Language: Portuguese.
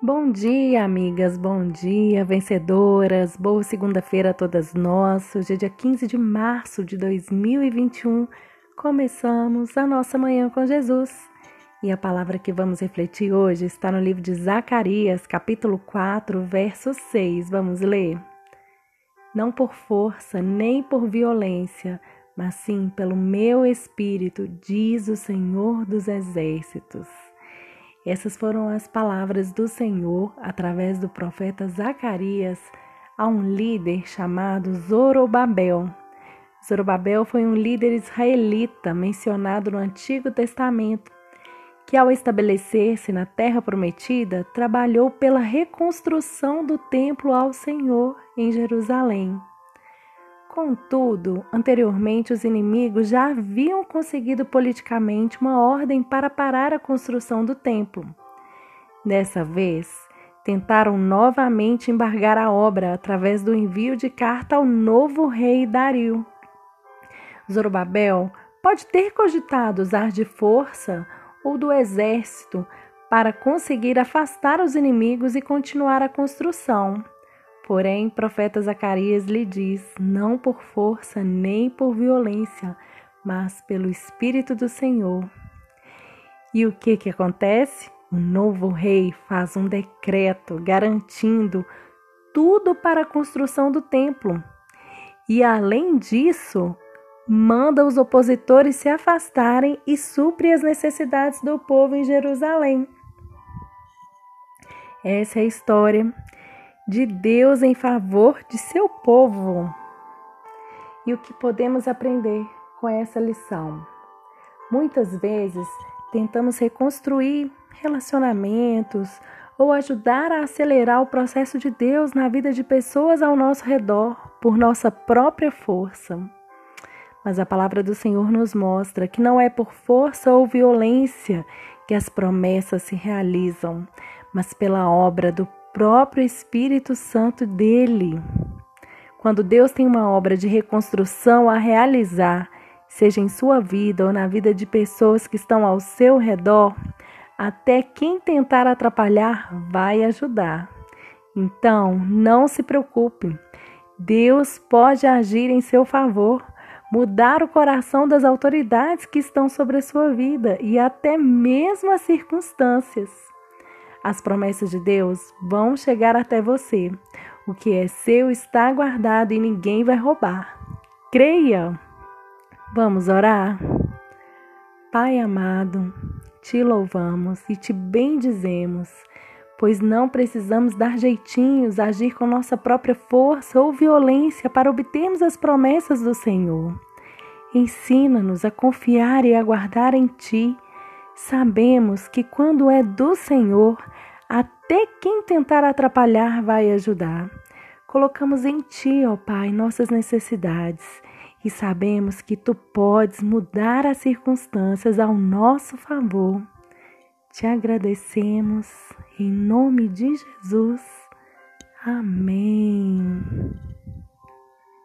Bom dia, amigas, bom dia, vencedoras. Boa segunda-feira a todas nós. Hoje é dia 15 de março de 2021. Começamos a nossa manhã com Jesus. E a palavra que vamos refletir hoje está no livro de Zacarias, capítulo 4, verso 6. Vamos ler. Não por força, nem por violência, mas sim pelo meu espírito, diz o Senhor dos exércitos. Essas foram as palavras do Senhor através do profeta Zacarias a um líder chamado Zorobabel. Zorobabel foi um líder israelita mencionado no Antigo Testamento, que ao estabelecer-se na terra prometida, trabalhou pela reconstrução do templo ao Senhor em Jerusalém. Contudo, anteriormente os inimigos já haviam conseguido politicamente uma ordem para parar a construção do templo. Dessa vez, tentaram novamente embargar a obra através do envio de carta ao novo rei Dario. Zorobabel pode ter cogitado usar de força ou do exército para conseguir afastar os inimigos e continuar a construção. Porém, profeta Zacarias lhe diz: não por força nem por violência, mas pelo Espírito do Senhor. E o que, que acontece? O novo rei faz um decreto garantindo tudo para a construção do templo. E além disso, manda os opositores se afastarem e supre as necessidades do povo em Jerusalém. Essa é a história de Deus em favor de seu povo. E o que podemos aprender com essa lição? Muitas vezes tentamos reconstruir relacionamentos ou ajudar a acelerar o processo de Deus na vida de pessoas ao nosso redor por nossa própria força. Mas a palavra do Senhor nos mostra que não é por força ou violência que as promessas se realizam, mas pela obra do próprio Espírito Santo dele. Quando Deus tem uma obra de reconstrução a realizar, seja em sua vida ou na vida de pessoas que estão ao seu redor, até quem tentar atrapalhar vai ajudar. Então, não se preocupe. Deus pode agir em seu favor, mudar o coração das autoridades que estão sobre a sua vida e até mesmo as circunstâncias. As promessas de Deus vão chegar até você. O que é seu está guardado e ninguém vai roubar. Creia! Vamos orar? Pai amado, te louvamos e te bendizemos, pois não precisamos dar jeitinhos, agir com nossa própria força ou violência para obtermos as promessas do Senhor. Ensina-nos a confiar e aguardar em Ti Sabemos que quando é do Senhor, até quem tentar atrapalhar vai ajudar. Colocamos em Ti, ó Pai, nossas necessidades e sabemos que Tu podes mudar as circunstâncias ao nosso favor. Te agradecemos em nome de Jesus. Amém.